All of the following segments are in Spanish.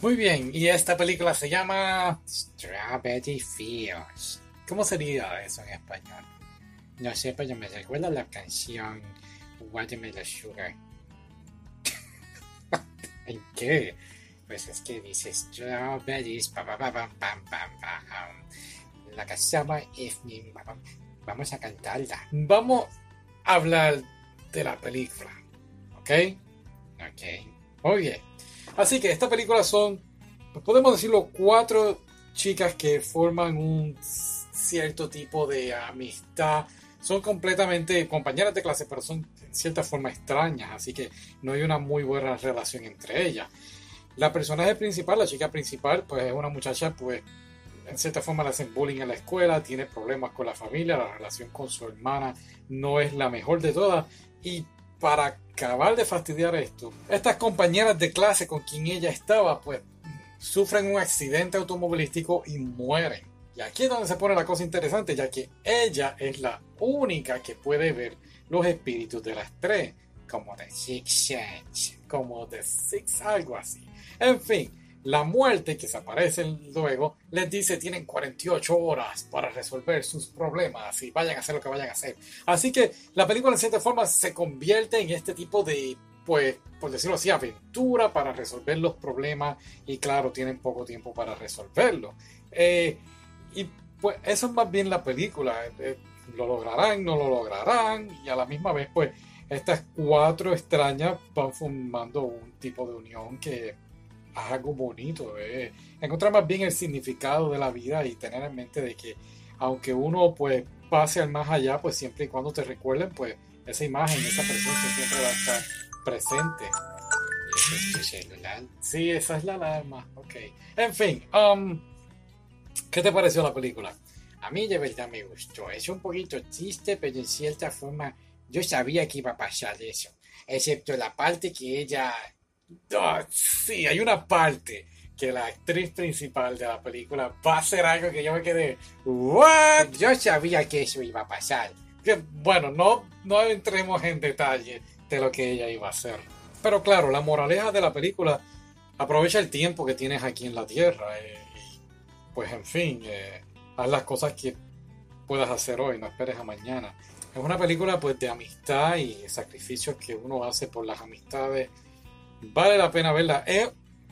Muy bien, y esta película se llama Strawberry Fields. ¿Cómo sería eso en español? No sé, pero me recuerda la canción Watermelon Sugar. ¿En qué? Pues es que dice strawberries, pam, pam, pam, pam, pam, pam. La. Vamos a cantarla. Vamos a hablar de la película. ¿Ok? Ok. Oye. Así que esta película son, podemos decirlo, cuatro chicas que forman un cierto tipo de amistad. Son completamente compañeras de clase, pero son en cierta forma extrañas, así que no hay una muy buena relación entre ellas. La personaje principal, la chica principal, pues es una muchacha, pues en cierta forma le hacen bullying en la escuela, tiene problemas con la familia, la relación con su hermana no es la mejor de todas y para acabar de fastidiar esto, estas compañeras de clase con quien ella estaba, pues sufren un accidente automovilístico y mueren. Y aquí es donde se pone la cosa interesante, ya que ella es la única que puede ver los espíritus de las tres, como de Six Sense, como de Six, algo así. En fin, la muerte, que se aparece luego, les dice tienen 48 horas para resolver sus problemas y vayan a hacer lo que vayan a hacer. Así que la película en cierta forma se convierte en este tipo de, pues, por decirlo así, aventura para resolver los problemas y claro, tienen poco tiempo para resolverlo. Eh, y pues eso es más bien la película. Eh, lo lograrán, no lo lograrán y a la misma vez pues estas cuatro extrañas van formando un tipo de unión que algo bonito. Eh. Encontrar más bien el significado de la vida y tener en mente de que aunque uno pues pase al más allá, pues siempre y cuando te recuerden, pues esa imagen, esa presencia siempre va a estar presente. Sí, esa es la alarma. Ok. En fin, um, ¿qué te pareció la película? A mí de verdad me gustó. Es un poquito triste, pero en cierta forma yo sabía que iba a pasar eso. Excepto la parte que ella Oh, sí, hay una parte que la actriz principal de la película va a hacer algo que yo me quedé, ¿what? Yo sabía que eso iba a pasar. Que, bueno, no, no entremos en detalle de lo que ella iba a hacer. Pero claro, la moraleja de la película aprovecha el tiempo que tienes aquí en la Tierra. Eh, y, pues en fin, eh, haz las cosas que puedas hacer hoy, no esperes a mañana. Es una película pues de amistad y sacrificios que uno hace por las amistades vale la pena verla.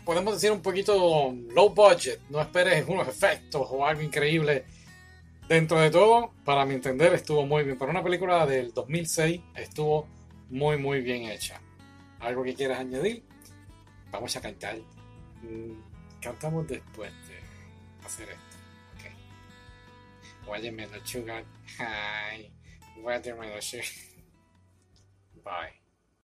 Podemos decir, un poquito low budget. No esperes unos efectos o algo increíble. Dentro de todo, para mi entender, estuvo muy bien. Para una película del 2006, estuvo muy, muy bien hecha. ¿Algo que quieras añadir? Vamos a cantar. Mm, cantamos después de hacer esto. Ok. Watermelon sugar. Hi. Watermelon sugar. Bye.